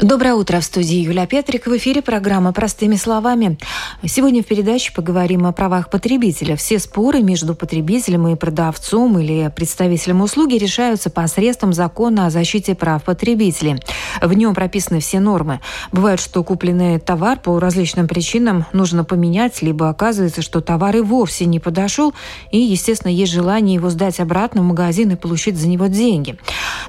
Доброе утро. В студии Юлия Петрик. В эфире программа «Простыми словами». Сегодня в передаче поговорим о правах потребителя. Все споры между потребителем и продавцом или представителем услуги решаются посредством закона о защите прав потребителей. В нем прописаны все нормы. Бывает, что купленный товар по различным причинам нужно поменять, либо оказывается, что товар и вовсе не подошел, и, естественно, есть желание его сдать обратно в магазин и получить за него деньги.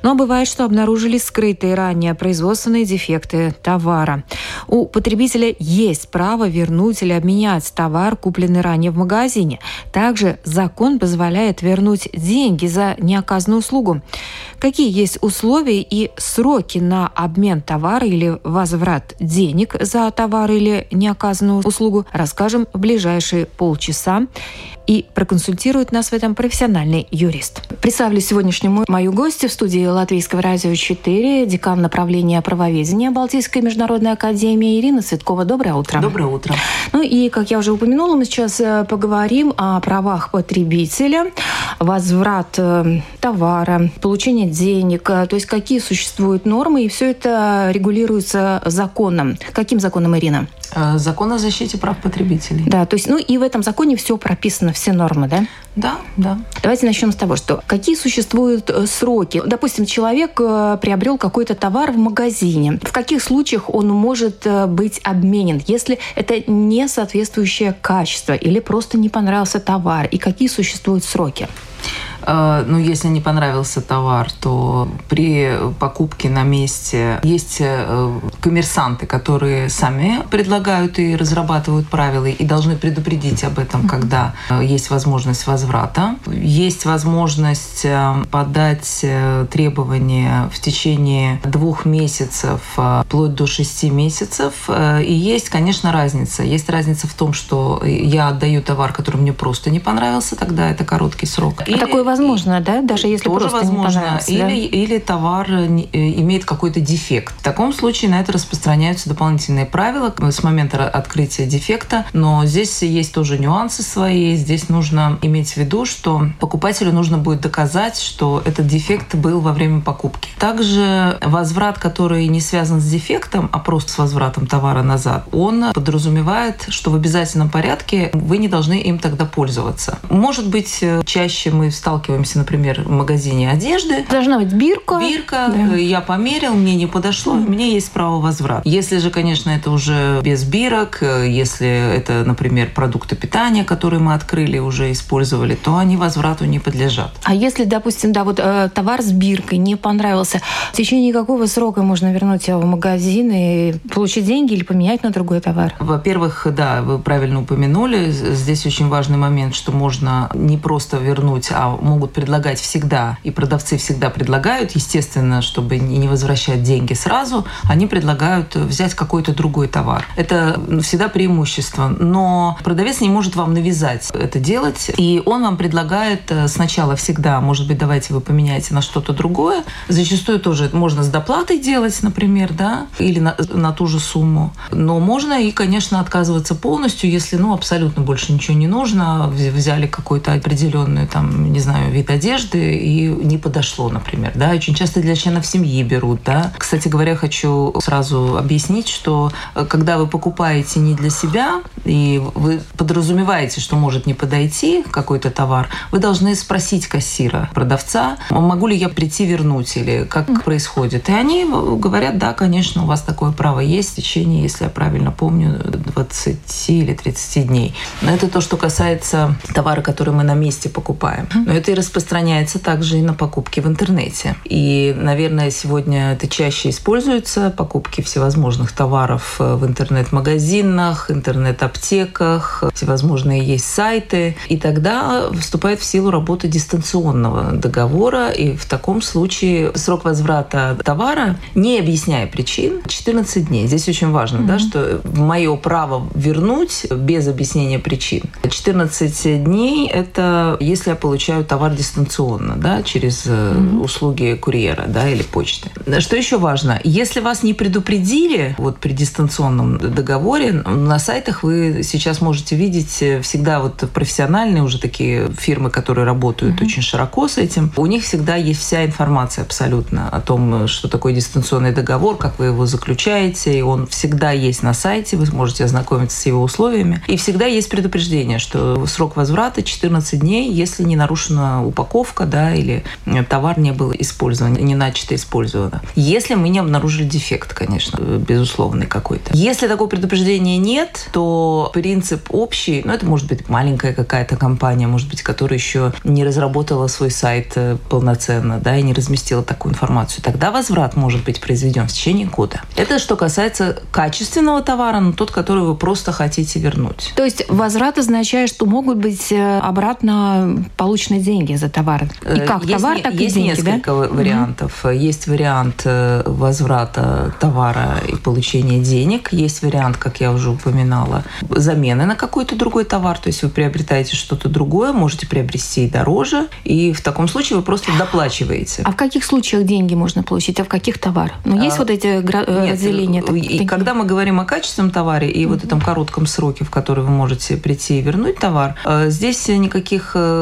Но бывает, что обнаружили скрытые ранее производственные дефекты товара. У потребителя есть право вернуть или обменять товар, купленный ранее в магазине. Также закон позволяет вернуть деньги за неоказанную услугу. Какие есть условия и сроки на обмен товара или возврат денег за товар или неоказанную услугу, расскажем в ближайшие полчаса и проконсультирует нас в этом профессиональный юрист. Представлю сегодняшнему мою гостью в студии Латвийского радио 4, декан направления правоведения Балтийской международной академии Ирина Цветкова. Доброе утро. Доброе утро. Ну и, как я уже упомянула, мы сейчас э, поговорим о правах потребителя, возврат э, товара, получение денег, э, то есть какие существуют нормы, и все это регулируется законом. Каким законом, Ирина? Закон о защите прав потребителей. Да, то есть, ну и в этом законе все прописано, все нормы, да? Да, да. Давайте начнем с того, что какие существуют э, сроки. Допустим, человек э, приобрел какой-то товар в магазине. В каких случаях он может э, быть обменен, если это не соответствующее качество или просто не понравился товар? И какие существуют сроки? Э, ну, если не понравился товар, то при покупке на месте есть э, коммерсанты, которые сами предлагают и разрабатывают правила и должны предупредить об этом, когда э, есть возможность возврата. Есть возможность подать требования в течение двух месяцев, вплоть до шести месяцев. И есть, конечно, разница. Есть разница в том, что я отдаю товар, который мне просто не понравился, тогда это короткий срок. А такое возможно, да, даже если тоже просто возможно. не или, да? или товар э, имеет какой-то дефект. В таком случае на это распространяются дополнительные правила с момента открытия дефекта. Но здесь есть тоже нюансы свои. Здесь нужно иметь в виду, что покупателю нужно будет доказать, что этот дефект был во время покупки. Также возврат, который не связан с дефектом, а просто с возвратом товара назад, он подразумевает, что в обязательном порядке вы не должны им тогда пользоваться. Может быть, э, чаще мы сталкиваемся сталкиваемся, например, в магазине одежды. Должна быть бирка. Бирка. Да. Я померил, мне не подошло, mm. у меня есть право возврата. Если же, конечно, это уже без бирок, если это, например, продукты питания, которые мы открыли, уже использовали, то они возврату не подлежат. А если, допустим, да, вот э, товар с биркой не понравился, в течение какого срока можно вернуть его в магазин и получить деньги или поменять на другой товар? Во-первых, да, вы правильно упомянули, здесь очень важный момент, что можно не просто вернуть, а могут предлагать всегда, и продавцы всегда предлагают, естественно, чтобы не возвращать деньги сразу, они предлагают взять какой-то другой товар. Это всегда преимущество. Но продавец не может вам навязать это делать, и он вам предлагает э, сначала всегда, может быть, давайте вы поменяете на что-то другое. Зачастую тоже можно с доплатой делать, например, да, или на, на ту же сумму. Но можно и, конечно, отказываться полностью, если, ну, абсолютно больше ничего не нужно, взяли какой-то определенную, там, не знаю, вид одежды и не подошло, например. Да? Очень часто для членов семьи берут. Да? Кстати говоря, хочу сразу объяснить, что э, когда вы покупаете не для себя, и вы подразумеваете, что может не подойти какой-то товар, вы должны спросить кассира, продавца, могу ли я прийти вернуть или как mm. происходит. И они говорят, да, конечно, у вас такое право есть в течение, если я правильно помню, 20 или 30 дней. Но это то, что касается товара, который мы на месте покупаем. Но это и распространяется также и на покупки в интернете. И, наверное, сегодня это чаще используется, покупки всевозможных товаров э, в интернет-магазинах, интернет-аптеках, всевозможные есть сайты. И тогда вступает в силу работа дистанционного договора, и в таком случае срок возврата товара, не объясняя причин, 14 дней. Здесь очень важно, mm-hmm. да, что мое право вернуть без объяснения причин. 14 дней – это если я получаю товар товар дистанционно, да, через mm-hmm. услуги курьера, да, или почты. Что еще важно? Если вас не предупредили вот при дистанционном договоре, на сайтах вы сейчас можете видеть всегда вот профессиональные уже такие фирмы, которые работают mm-hmm. очень широко с этим, у них всегда есть вся информация абсолютно о том, что такое дистанционный договор, как вы его заключаете, и он всегда есть на сайте, вы можете ознакомиться с его условиями. И всегда есть предупреждение, что срок возврата 14 дней, если не нарушена упаковка, да, или товар не был использован, не начато использовано. Если мы не обнаружили дефект, конечно, безусловный какой-то. Если такого предупреждения нет, то принцип общий, ну, это может быть маленькая какая-то компания, может быть, которая еще не разработала свой сайт э, полноценно, да, и не разместила такую информацию. Тогда возврат может быть произведен в течение года. Это что касается качественного товара, но тот, который вы просто хотите вернуть. То есть возврат означает, что могут быть э, обратно получены деньги за товар. И э, как есть, товар, так есть и деньги, несколько да? вариантов. Угу. Есть вариант возврата товара и получения денег. Есть вариант, как я уже упоминала, замены на какой-то другой товар. То есть вы приобретаете что-то другое, можете приобрести и дороже. И в таком случае вы просто доплачиваете. А в каких случаях деньги можно получить, а в каких товарах? Ну, есть а, вот эти э, разделения? Нет, и когда мы говорим о качественном товаре и mm-hmm. вот этом коротком сроке, в который вы можете прийти и вернуть товар, э, здесь никаких э,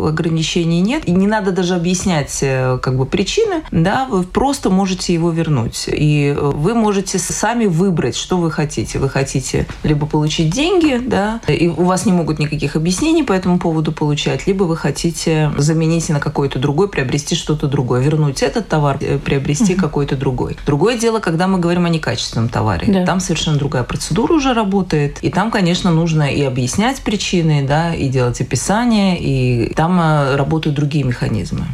ограничений нет. И не надо даже объяснять как бы причины, да, вы просто можете его вернуть. И вы можете сами выбрать, что вы хотите. Вы хотите либо получить деньги, да, и у вас не могут никаких объяснений по этому поводу получать, либо вы хотите заменить на какой-то другой, приобрести что-то другое, вернуть этот товар, э, приобрести угу. какой-то другой. Другое дело, когда мы говорим о некачественном товаре. Да. Там совершенно другая процедура уже работает, и там, конечно, нужно и объяснять причины, да, и делать описание, и там э, работают другие механизмы.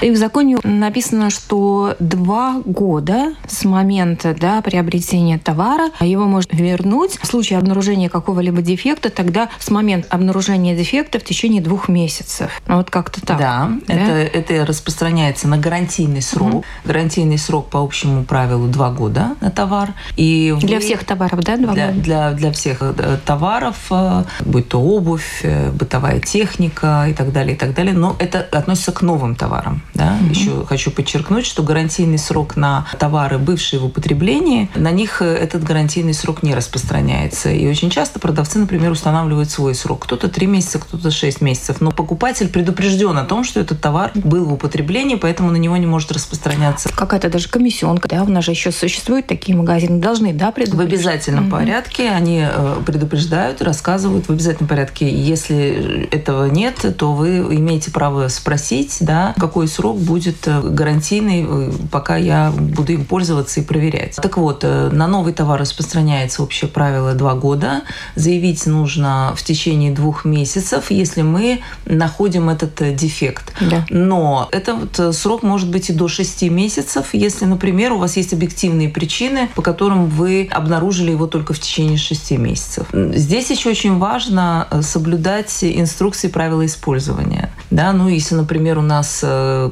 И в законе написано, что два года с момента да, приобретения товара его можно вернуть. В случае обнаружения какого-либо дефекта, тогда с момента обнаружения дефекта в течение двух месяцев. Ну, вот как-то так. Да, да? Это, это распространяется на гарантийный срок. Угу. Гарантийный срок по общему правилу два года на товар. И вы... Для всех товаров, да, два для, года? Для, для всех э, товаров, э, будь то обувь, э, бытовая техника и так далее, и так далее. Но это относится к новым товарам. Да? Угу. Еще хочу подчеркнуть, что гарантийный срок на товары, бывшие в употреблении, на них э, этот гарантийный срок не распространяется. И очень часто продавцы, например, устанавливают свой срок. Кто-то 3 месяца, кто-то 6 месяцев. Но покупатель предупрежден о том, что этот товар был в употреблении, поэтому на него не может распространяться. Какая-то даже комиссионка, да, у нас же еще существуют такие магазины, должны, да, предупреждать? В обязательном угу. порядке они э, предупреждают, рассказывают в обязательном порядке. Если этого нет, то вы имеете право спросить, да, какой срок будет э, гарантийный, э, пока я буду им пользоваться и проверять. Так вот, э, на новый товар распространяется общее правило два года. Заявить нужно в течение двух месяцев, если мы находим этот дефект. Да. Но этот срок может быть и до шести месяцев, если, например, у вас есть объективные причины, по которым вы обнаружили его только в течение шести месяцев. Здесь еще очень важно соблюдать инструкции правила использования. Да, ну, если, например, у нас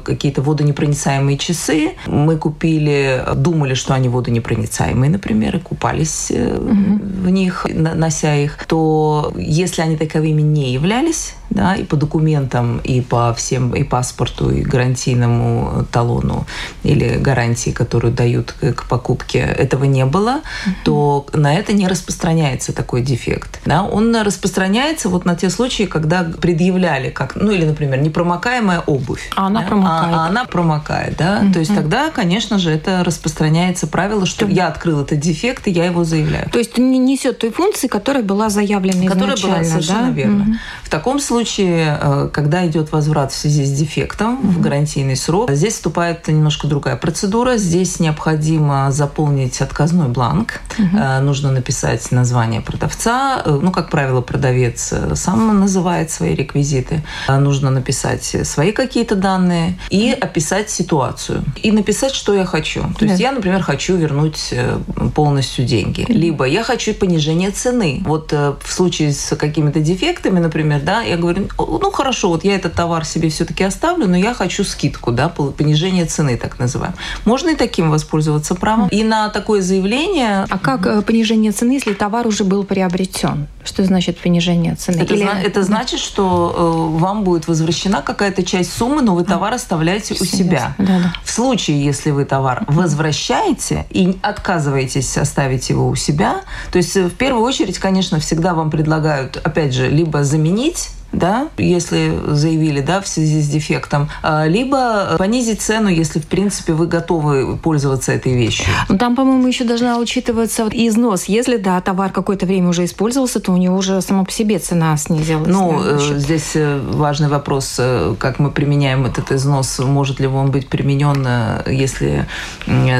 какие-то водонепроницаемые часы. Мы купили, думали, что они водонепроницаемые, например, и купались угу. в них, нося их, то если они таковыми не являлись, да, и по документам, и по всем, и паспорту, и гарантийному талону или гарантии, которую дают к покупке, этого не было, mm-hmm. то на это не распространяется такой дефект. Да? Он распространяется вот на те случаи, когда предъявляли, как, ну или, например, непромокаемая обувь. А она да? промокает. А, а она промокает, да. Mm-hmm. То есть тогда, конечно же, это распространяется правило, что mm-hmm. я открыл этот дефект, и я его заявляю. То есть не несет той функции, которая была заявлена которая изначально. Которая была совершенно да? верно. Mm-hmm. В таком случае случае, э, когда идет возврат в связи с дефектом в гарантийный срок, здесь вступает немножко другая процедура. Здесь необходимо заполнить отказной бланк. Mm-hmm. Нужно написать название продавца. Э, ну, как правило, продавец сам называет свои реквизиты. Нужно написать свои какие-то данные и описать ситуацию. И написать, что я хочу. То есть я, например, хочу вернуть полностью деньги. Либо я хочу понижение цены. Вот в случае с какими-то дефектами, например, да, я говорю, говорю, ну хорошо, вот я этот товар себе все-таки оставлю, но я хочу скидку, да, понижение цены, так называемое. Можно и таким воспользоваться правом. И на такое заявление... А как э, понижение цены, если товар уже был приобретен? Что значит понижение цены? Это, Или... это значит, что э, вам будет возвращена какая-то часть суммы, но вы товар оставляете у себя. Да, да. В случае, если вы товар возвращаете и отказываетесь оставить его у себя, то есть э, в первую очередь, конечно, всегда вам предлагают, опять же, либо заменить да, если заявили, да, в связи с дефектом, а, либо понизить цену, если, в принципе, вы готовы пользоваться этой вещью. Ну, там, по-моему, еще должна учитываться вот износ. Если, да, товар какое-то время уже использовался, то у него уже само по себе цена снизилась. Ну, да, э, здесь э, важный вопрос, э, как мы применяем этот износ, может ли он быть применен, если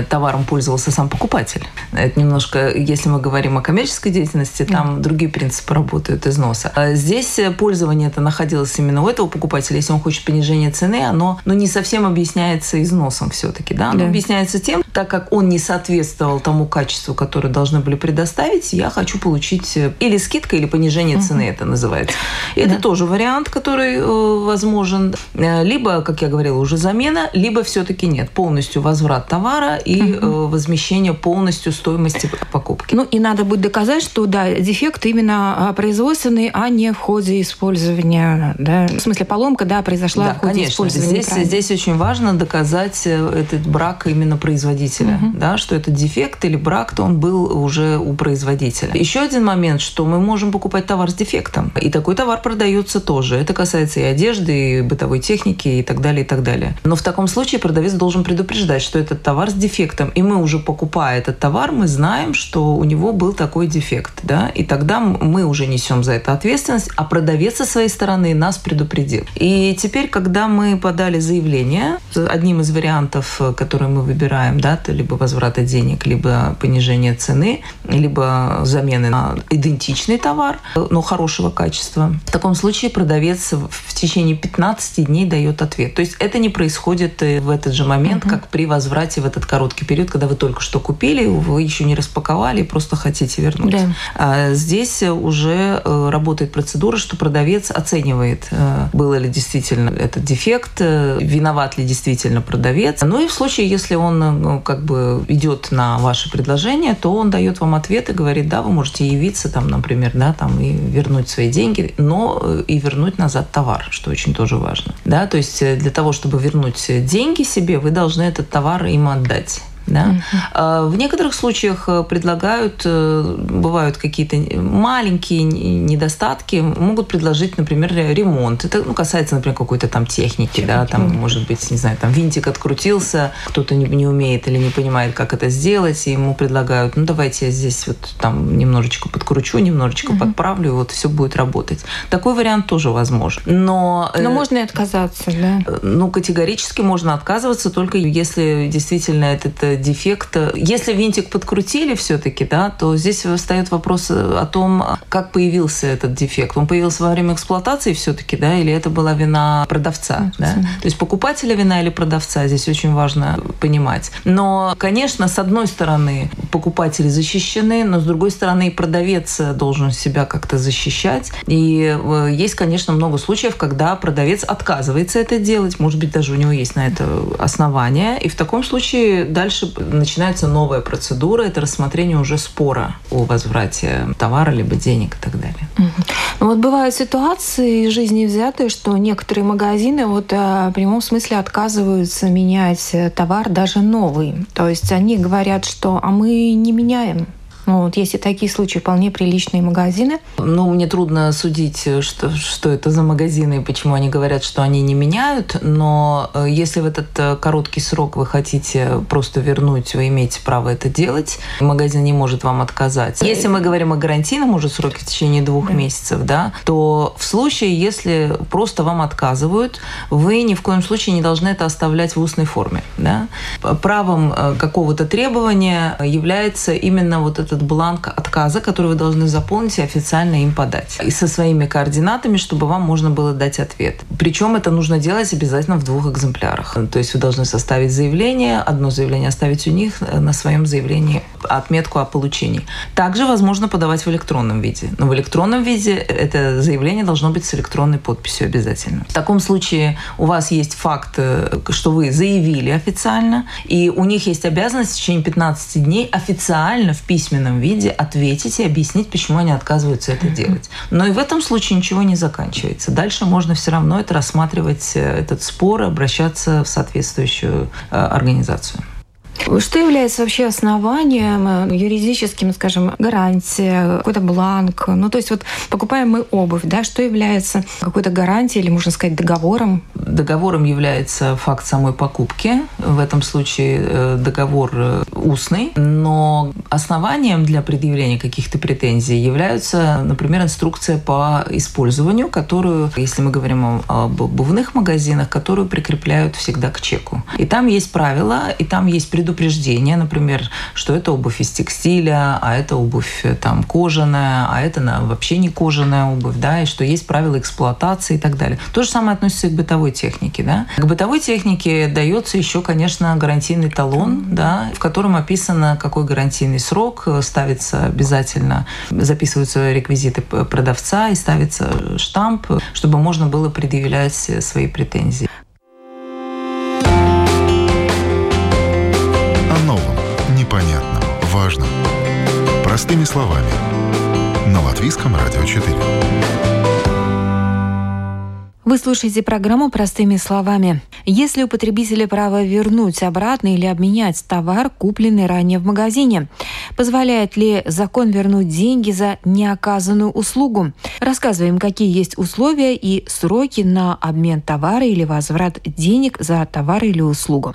товаром пользовался сам покупатель. Это немножко, если мы говорим о коммерческой деятельности, там да. другие принципы работают износа. Здесь пользование требование это находилось именно у этого покупателя, если он хочет понижения цены, оно ну, не совсем объясняется износом все-таки. Да? Оно да. объясняется тем, так как он не соответствовал тому качеству, которое должны были предоставить, я хочу получить э, или скидка, или понижение цены, угу. это называется. И да. это тоже вариант, который э, возможен. Э, либо, как я говорила, уже замена, либо все-таки нет. Полностью возврат товара и угу. э, возмещение полностью стоимости покупки. Ну и надо будет доказать, что да, дефект именно а, производственный, а не в ходе использования использования, да, в смысле поломка, да, произошла да, в ходе конечно. использования. Здесь, здесь очень важно доказать э, этот брак именно производителя, угу. да, что это дефект или брак, то он был уже у производителя. Еще один момент, что мы можем покупать товар с дефектом, и такой товар продается тоже. Это касается и одежды, и бытовой техники, и так далее, и так далее. Но в таком случае продавец должен предупреждать, что этот товар с дефектом, и мы уже покупая этот товар, мы знаем, что у него был такой дефект, да, и тогда мы уже несем за это ответственность, а продавец со своей стороны нас предупредил. И теперь, когда мы подали заявление, одним из вариантов, которые мы выбираем, да, это либо возврата денег, либо понижение цены, либо замены на идентичный товар, но хорошего качества. В таком случае продавец в течение 15 дней дает ответ. То есть это не происходит э, в этот же момент, угу. как при возврате в этот короткий период, когда вы только что купили, вы еще не распаковали и просто хотите вернуть. Да. А здесь уже э, работает процедура, что продавец продавец оценивает, э, был ли действительно этот дефект, э, виноват ли действительно продавец. Ну и в случае, если он э, ну, как бы идет на ваше предложение, то он дает вам ответ и говорит, да, вы можете явиться там, например, да, там и вернуть свои деньги, но и вернуть назад товар, что очень тоже важно. Да, то есть для того, чтобы вернуть деньги себе, вы должны этот товар им отдать. Да? Угу. В некоторых случаях э, предлагают, э, бывают какие-то маленькие недостатки, могут предложить, например, ремонт. Это ну, касается, например, какой-то там техники, да, там, может быть, не знаю, там винтик открутился, кто-то не, не умеет или не понимает, как это сделать, и ему предлагают, ну, давайте я здесь вот там немножечко подкручу, немножечко угу. подправлю, и вот все будет работать. Такой вариант тоже возможен. Но, Но можно и отказаться, да? Ну, категорически можно отказываться, только если действительно этот дефект. Если винтик подкрутили все-таки, да, то здесь встает вопрос о том, как появился этот дефект. Он появился во время эксплуатации все-таки, да, или это была вина продавца, да? То есть покупателя вина или продавца, здесь очень важно понимать. Но, конечно, с одной стороны, покупатели защищены, но с другой стороны, и продавец должен себя как-то защищать. И э, есть, конечно, много случаев, когда продавец отказывается это делать, может быть, даже у него есть на это основания, и в таком случае дальше начинается новая процедура, это рассмотрение уже спора о возврате товара либо денег и так далее. Ну, вот бывают ситуации из жизни взятые, что некоторые магазины вот э, в прямом смысле отказываются менять товар даже новый. То есть они говорят, что а мы не меняем ну, вот есть и такие случаи, вполне приличные магазины. Ну, мне трудно судить, что, что это за магазины и почему они говорят, что они не меняют, но э, если в этот э, короткий срок вы хотите просто вернуть, вы имеете право это делать, магазин не может вам отказать. Если мы говорим о гарантийном уже сроке в течение двух да. месяцев, да, то в случае, если просто вам отказывают, вы ни в коем случае не должны это оставлять в устной форме. Да? Правом э, какого-то требования является именно вот этот этот бланк отказа, который вы должны заполнить и официально им подать. И со своими координатами, чтобы вам можно было дать ответ. Причем это нужно делать обязательно в двух экземплярах. То есть вы должны составить заявление, одно заявление оставить у них на своем заявлении отметку о получении. Также возможно подавать в электронном виде. Но в электронном виде это заявление должно быть с электронной подписью обязательно. В таком случае у вас есть факт, э, что вы заявили официально, и у них есть обязанность в течение 15 дней официально в письменном виде ответить и объяснить, почему они отказываются это делать. Но и в этом случае ничего не заканчивается. Дальше можно все равно это рассматривать, э, этот спор, обращаться в соответствующую э, организацию. Что является вообще основанием, э, юридическим, скажем, гарантия, какой-то бланк? Ну, то есть вот покупаем мы обувь, да, что является какой-то гарантией или, можно сказать, договором? Договором является факт самой покупки. В этом случае э, договор э, устный, но основанием для предъявления каких-то претензий являются, например, инструкция по использованию, которую, если мы говорим об обувных магазинах, которую прикрепляют всегда к чеку. И там есть правила, и там есть предупреждение предупреждение, например, что это обувь из текстиля, а это обувь э, там кожаная, а это на, вообще не кожаная обувь, да, и что есть правила эксплуатации и так далее. То же самое относится и к бытовой технике, да. К бытовой технике дается еще, конечно, гарантийный талон, да, в котором описано, какой гарантийный срок, э, ставится обязательно, записываются реквизиты продавца и ставится штамп, чтобы можно было предъявлять свои претензии. Простыми словами. На Латвийском радио 4. Вы слушаете программу «Простыми словами». Если у потребителя право вернуть обратно или обменять товар, купленный ранее в магазине, позволяет ли закон вернуть деньги за неоказанную услугу? Рассказываем, какие есть условия и сроки на обмен товара или возврат денег за товар или услугу.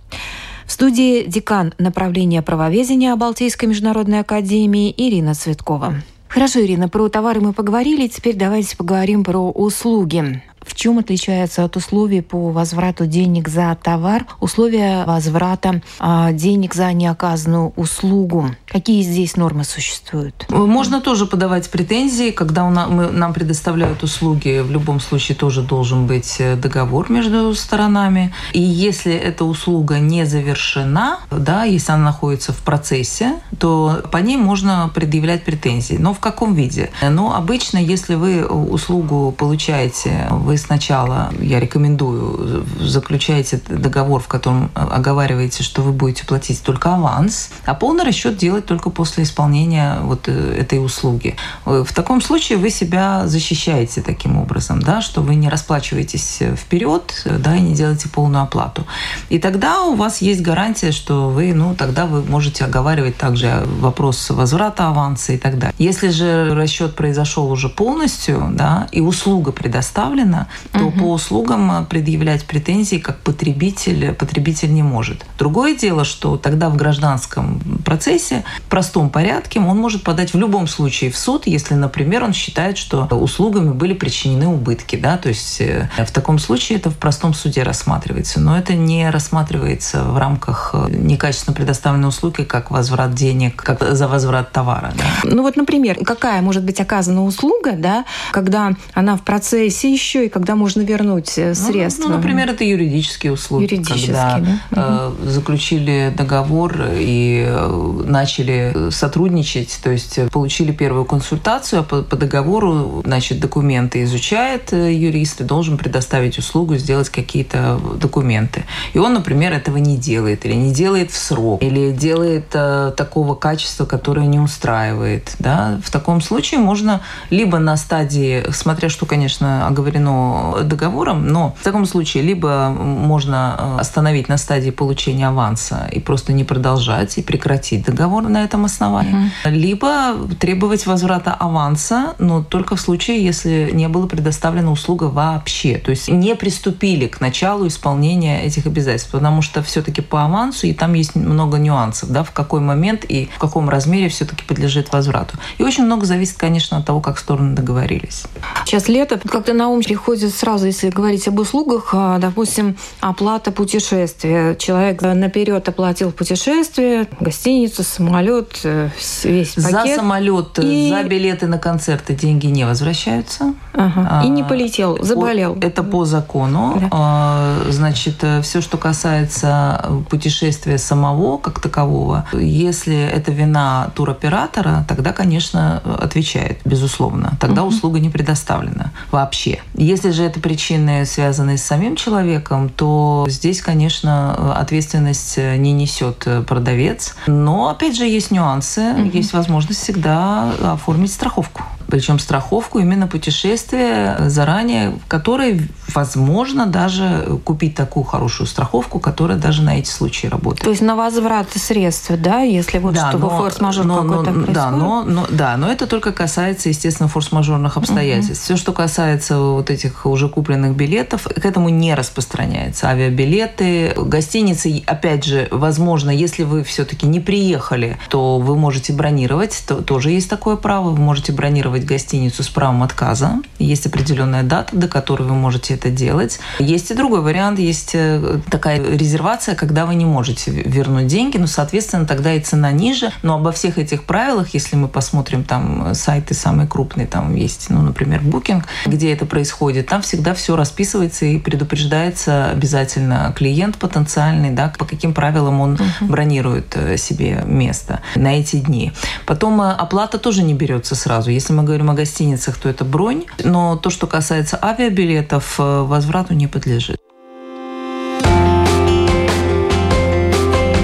В студии декан направления правоведения Балтийской международной академии Ирина Цветкова. Хорошо, Ирина, про товары мы поговорили, теперь давайте поговорим про услуги. В чем отличается от условий по возврату денег за товар условия возврата а, денег за неоказанную услугу? Какие здесь нормы существуют? Можно тоже подавать претензии, когда мы, нам предоставляют услуги. В любом случае тоже должен быть э, договор между сторонами. И если эта услуга не завершена, да, если она находится в процессе, то по ней можно предъявлять претензии. Но в каком виде? Ну, обычно, если вы услугу получаете, вы вы сначала, я рекомендую, заключаете договор, в котором оговариваете, что вы будете платить только аванс, а полный расчет делать только после исполнения вот э, этой услуги. Э, в таком случае вы себя защищаете таким образом, да, что вы не расплачиваетесь вперед, да, и не делаете полную оплату. И тогда у вас есть гарантия, что вы, ну, тогда вы можете оговаривать также вопрос возврата аванса и так далее. Если же расчет произошел уже полностью, да, и услуга предоставлена, то угу. по услугам э, предъявлять претензии как потребитель потребитель не может. Другое дело, что тогда в гражданском процессе в простом порядке он может подать в любом случае в суд, если, например, он считает, что услугами были причинены убытки. Да? То есть э, в таком случае это в простом суде рассматривается. Но это не рассматривается в рамках э, некачественно предоставленной услуги, как возврат денег, как за возврат товара. Да? Ну вот, например, какая может быть оказана услуга, да, когда она в процессе еще и когда можно вернуть э, ну, средства? Ну, например, это юридические услуги. Юридические, когда да? Э, заключили договор и э, начали сотрудничать, то есть получили первую консультацию, а по, по договору, значит, документы изучает юрист и должен предоставить услугу, сделать какие-то документы. И он, например, этого не делает, или не делает в срок, или делает э, такого качества, которое не устраивает. Да? В таком случае можно либо на стадии, смотря что, конечно, оговорено договором, но в таком случае либо можно э, остановить на стадии получения аванса и просто не продолжать и прекратить договор на этом основании, угу. либо требовать возврата аванса, но только в случае, если не была предоставлена услуга вообще, то есть не приступили к началу исполнения этих обязательств, потому что все-таки по авансу и там есть много нюансов, да, в какой момент и в каком размере все-таки подлежит возврату. И очень много зависит, конечно, от того, как стороны договорились. Сейчас лето, как-то на ум приходит приходит сразу, если говорить об услугах, а, допустим, оплата путешествия. Человек наперед оплатил путешествие, гостиницу, самолет, э, весь пакет. За самолет, и... за билеты на концерты деньги не возвращаются. Ага. А, и не полетел, заболел. Это по закону. Да. А, значит, э, все, что касается путешествия самого как такового, если это вина туроператора, тогда, конечно, отвечает, безусловно. Тогда угу. услуга не предоставлена вообще. Если же это причины, связанные с самим человеком, то здесь, конечно, ответственность не несет продавец. Но, опять же, есть нюансы. Угу. Есть возможность всегда оформить страховку причем страховку именно путешествия заранее, в которой возможно даже купить такую хорошую страховку, которая даже на эти случаи работает. То есть на возврат средств, да, если вот да, чтобы форс-мажор какой-то? Да, но, но, да, но это только касается, естественно, форс-мажорных обстоятельств. Угу. Все, что касается вот этих уже купленных билетов, к этому не распространяется. Авиабилеты, гостиницы, опять же, возможно, если вы все-таки не приехали, то вы можете бронировать, то, тоже есть такое право, вы можете бронировать бронировать гостиницу с правом отказа. Есть определенная дата, до которой вы можете это делать. Есть и другой вариант, есть э, такая резервация, когда вы не можете вернуть деньги, но, соответственно, тогда и цена ниже. Но обо всех этих правилах, если мы посмотрим там сайты самые крупные, там есть, ну, например, Booking, где это происходит, там всегда все расписывается и предупреждается обязательно клиент потенциальный, да, по каким правилам он uh-huh. бронирует э, себе место на эти дни. Потом э, оплата тоже не берется сразу. Если мы говорим о гостиницах, то это бронь. Но то, что касается авиабилетов, э, возврату не подлежит.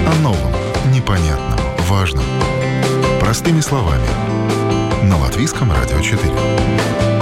О новом, непонятном, важном. Простыми словами. На Латвийском радио 4.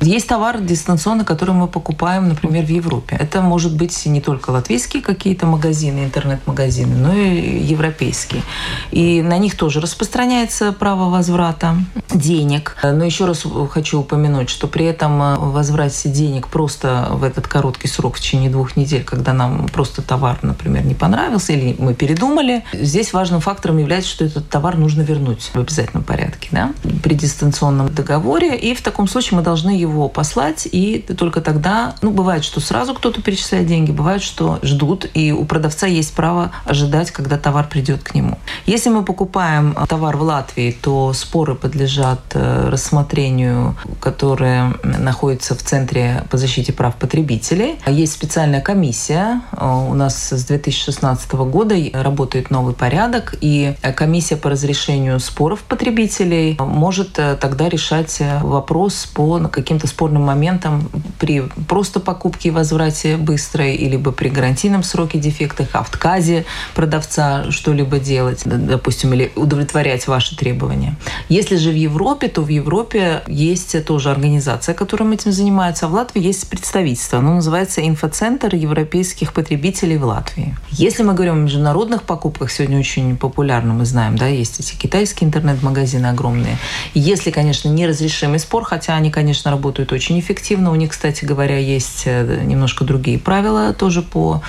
Есть товар дистанционно, который мы покупаем, например, в Европе. Это может быть не только латвийские какие-то магазины, интернет-магазины, но и европейские. И на них тоже распространяется право возврата денег. Но еще раз хочу упомянуть, что при этом э, возврате денег просто в этот короткий срок, в течение двух недель, когда нам просто товар, например, не понравился или мы передумали, здесь важным фактором является, что этот товар нужно вернуть в обязательном порядке да, при дистанционном договоре. И в таком случае мы должны его его послать, и только тогда, ну, бывает, что сразу кто-то перечисляет деньги, бывает, что ждут, и у продавца есть право ожидать, когда товар придет к нему. Если мы покупаем товар в Латвии, то споры подлежат э, рассмотрению, которые находятся в Центре по защите прав потребителей. Есть специальная комиссия. Э, у нас с 2016 года работает новый порядок, и комиссия по разрешению споров потребителей может э, тогда решать вопрос по каким-то каким-то спорным моментом при просто покупке и возврате быстрой, или при гарантийном сроке дефектах, отказе продавца что-либо делать, допустим, или удовлетворять ваши требования. Если же в Европе, то в Европе есть тоже организация, которая этим занимается, а в Латвии есть представительство. Оно называется «Инфоцентр европейских потребителей в Латвии». Если мы говорим о международных покупках, сегодня очень популярно, мы знаем, да, есть эти китайские интернет-магазины огромные. Если, конечно, неразрешимый спор, хотя они, конечно, работают работают очень эффективно. У них, кстати говоря, есть э, немножко другие правила тоже по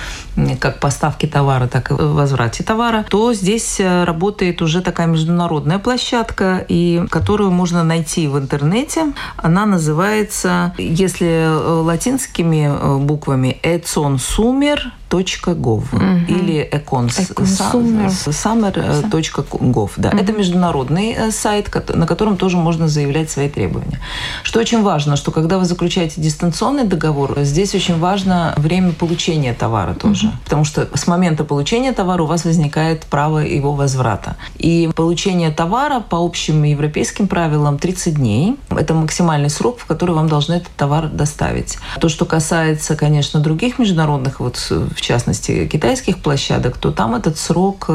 как поставке товара, так и возврате товара, то здесь э, работает уже такая международная площадка, и которую можно найти в интернете. Она называется, если э, латинскими буквами «Эцон Сумер», gov угу. или econsummer.gov. Да. Угу. Это международный э, сайт, на котором тоже можно заявлять свои требования. Что очень важно, что когда вы заключаете дистанционный договор, здесь очень важно время получения товара тоже. Угу. Потому что с момента получения товара у вас возникает право его возврата. И получение товара по общим европейским правилам 30 дней. Это максимальный срок, в который вам должны этот товар доставить. То, что касается, конечно, других международных вот в частности, китайских площадок, то там этот срок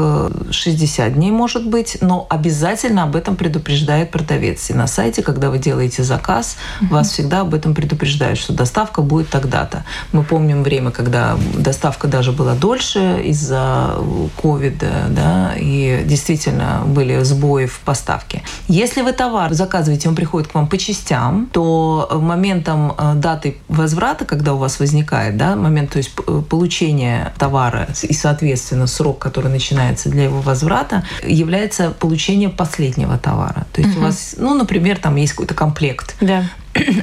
60 э, дней может быть, но обязательно об этом предупреждает продавец. И на сайте, когда вы делаете заказ, uh-huh. вас всегда об этом предупреждают, что доставка будет тогда-то. Мы помним время, когда доставка даже была дольше из-за ковида, да, и действительно были сбои в поставке. Если вы товар заказываете, он приходит к вам по частям, то моментом э, даты возврата, когда у вас возникает, да, момент, то есть получения получения товара и, соответственно, срок, который начинается для его возврата, является получение последнего товара. То есть угу. у вас, ну, например, там есть какой-то комплект. Да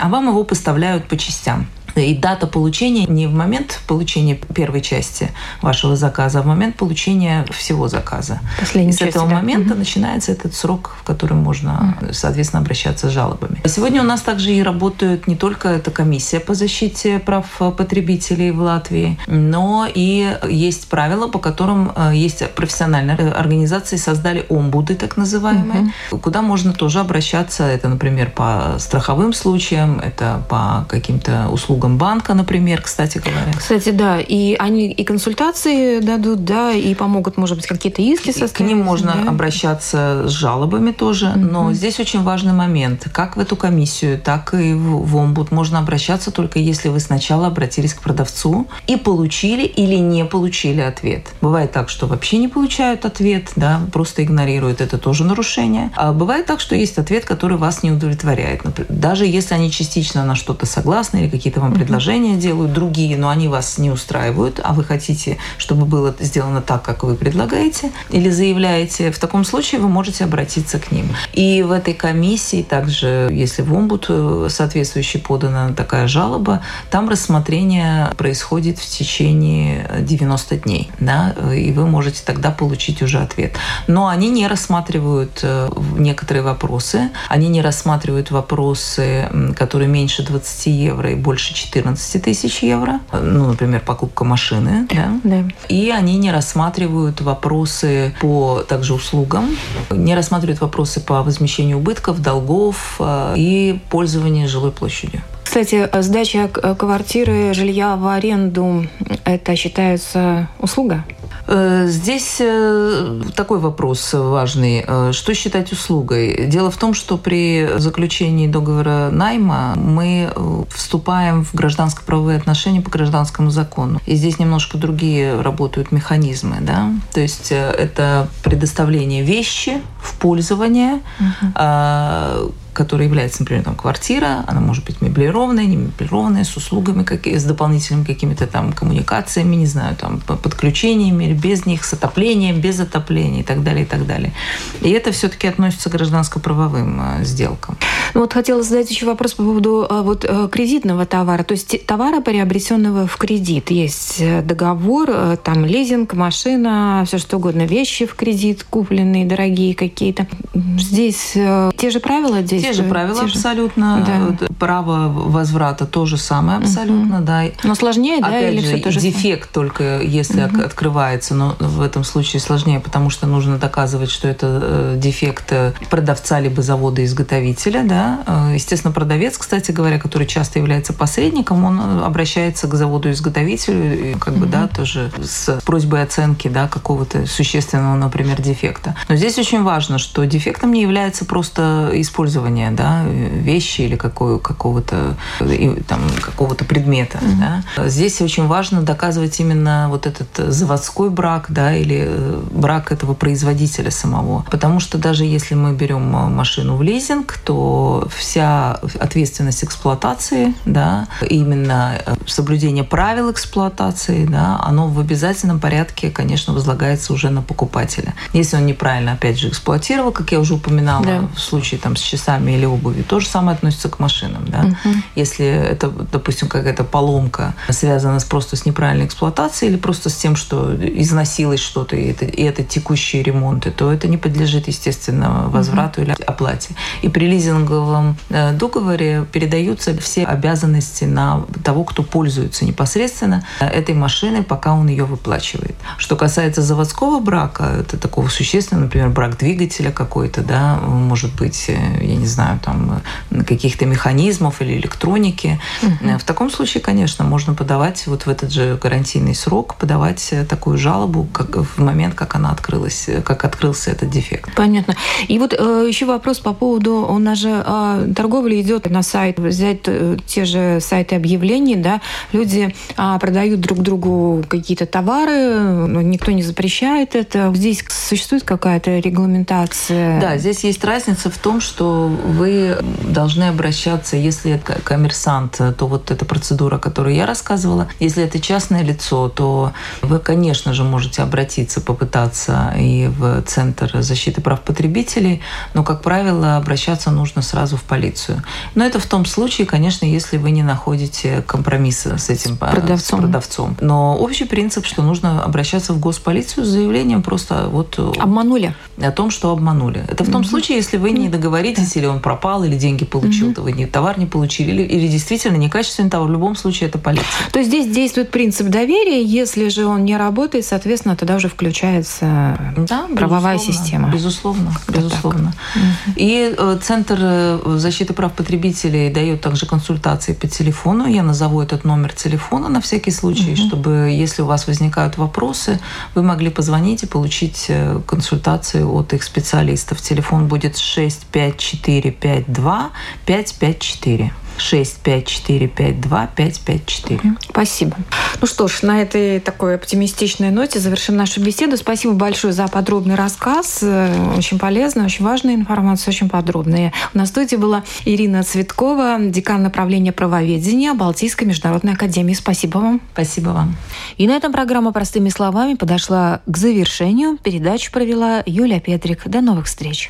а вам его поставляют по частям. И дата получения не в момент получения первой части вашего заказа, а в момент получения всего заказа. Последний и с этого да. момента угу. начинается этот срок, в который можно, соответственно, обращаться с жалобами. Сегодня у нас также и работает не только эта комиссия по защите прав потребителей в Латвии, но и есть правила, по которым э, есть профессиональные организации, создали омбуды, так называемые, угу. куда можно тоже обращаться. Это, например, по страховым случаям, это по каким-то услугам услугам банка, например, кстати говоря. Кстати, да, и они и консультации дадут, да, и помогут, может быть, какие-то иски составить. К ним можно да? обращаться с жалобами тоже, угу. но здесь очень важный момент. Как в эту комиссию, так и в, в омбуд можно обращаться только если вы сначала обратились к продавцу и получили или не получили ответ. Бывает так, что вообще не получают ответ, да, просто игнорируют, это тоже нарушение. А бывает так, что есть ответ, который вас не удовлетворяет. Даже если они частично на что-то согласны или какие-то вам вам предложения делают другие, но они вас не устраивают, а вы хотите, чтобы было сделано так, как вы предлагаете или заявляете, в таком случае вы можете обратиться к ним. И в этой комиссии также, если в омбуд э, соответствующий подана такая жалоба, там рассмотрение происходит в течение 90 дней, да, и вы можете тогда получить уже ответ. Но они не рассматривают э, некоторые вопросы, они не рассматривают вопросы, которые меньше 20 евро и больше 14 тысяч евро, ну, например, покупка машины, да? да. И они не рассматривают вопросы по также услугам, не рассматривают вопросы по возмещению убытков, долгов э, и пользования жилой площадью. Кстати, сдача квартиры, жилья в аренду – это считается услуга? Э, здесь э, такой вопрос важный. Э, что считать услугой? Дело в том, что при заключении договора найма мы вступаем в гражданско-правовые отношения по гражданскому закону. И здесь немножко другие работают механизмы. Да? То есть это предоставление вещи в пользование, угу которая является, например, там, квартира, она может быть меблированная, не меблированная, с услугами, как, с дополнительными какими-то там коммуникациями, не знаю, там, подключениями, без них, с отоплением, без отопления и так далее, и так далее. И это все-таки относится к гражданско-правовым э, сделкам. Ну, вот хотела задать еще вопрос по поводу э, вот, э, кредитного товара. То есть товара, приобретенного в кредит. Есть договор, там лизинг, машина, все что угодно, вещи в кредит купленные, дорогие какие-то. Здесь те же правила Те же правила те же. абсолютно. Да. Право возврата то же самое абсолютно, угу. да. Но сложнее, Опять да, или же, все то же дефект самое? только если угу. открывается, но в этом случае сложнее, потому что нужно доказывать, что это э, дефект э, продавца либо завода-изготовителя, да. Э, естественно, продавец, кстати говоря, который часто является посредником, он обращается к заводу-изготовителю, как бы, угу. да, тоже с просьбой оценки, да, какого-то существенного, например, дефекта. Но здесь очень важно, что дефектом не является просто использование использования да, вещи или какого, какого-то там, какого-то предмета. Mm-hmm. Да. Здесь очень важно доказывать именно вот этот заводской брак да, или э, брак этого производителя самого. Потому что даже если мы берем машину в лизинг, то вся ответственность эксплуатации, да, именно э, соблюдение правил эксплуатации, да, оно в обязательном порядке, конечно, возлагается уже на покупателя. Если он неправильно, опять же, эксплуатировал, как я уже упоминала, да. в случае там, с часами часами или обуви. То же самое относится к машинам. Да? Угу. Если это, допустим, какая-то поломка связана с, просто с неправильной эксплуатацией или просто с тем, что износилось что-то, и это, и это текущие ремонты, то это не подлежит, естественно, возврату угу. или оплате. И при лизинговом э, договоре передаются все обязанности на того, кто пользуется непосредственно этой машиной, пока он ее выплачивает. Что касается заводского брака, это такого существенного, например, брак двигателя какой-то, да, может быть, э, я не знаю, там каких-то механизмов или электроники. Угу. В таком случае, конечно, можно подавать вот в этот же гарантийный срок, подавать э, такую жалобу как в момент, как она открылась, э, как открылся этот дефект. Понятно. И вот э, еще вопрос по поводу, у нас же э, торговля идет на сайт, взять э, те же сайты объявлений, да, люди э, продают друг другу какие-то товары, никто не запрещает это. Здесь существует какая-то регламентация? Да, здесь есть разница в том, что вы должны обращаться, если это коммерсант, то вот эта процедура, которую я рассказывала. Если это частное лицо, то вы, конечно же, можете обратиться, попытаться и в Центр защиты прав потребителей, но, как правило, обращаться нужно сразу в полицию. Но это в том случае, конечно, если вы не находите компромисса с этим с продавцом. С продавцом. Но общий принцип, что нужно обращаться в госполицию с заявлением просто вот... Обманули. О том, что обманули. Это в том mm-hmm. случае, если вы не договоритесь, да. или он пропал, или деньги получил, mm-hmm. то вы не, товар не получили, или, или действительно некачественный товар. В любом случае это полиция. То есть здесь действует принцип доверия. Если же он не работает, соответственно, тогда уже включается да, правовая система. Безусловно, безусловно. Mm-hmm. И э, Центр э, защиты прав потребителей дает также консультации по телефону. Я назову этот номер телефона на всякий случай, mm-hmm. чтобы, если у вас возникают вопросы, вы могли позвонить и получить э, консультацию от их специалистов. Телефон будет 65452 554. 65452 Спасибо. Ну что ж, на этой такой оптимистичной ноте завершим нашу беседу. Спасибо большое за подробный рассказ. Э, очень полезная, очень важная информация, очень подробная. У нас в студии была Ирина Цветкова, декан направления правоведения Балтийской международной академии. Спасибо вам. Спасибо вам. И на этом программа «Простыми словами» подошла к завершению. Передачу провела Юлия Петрик. До новых встреч.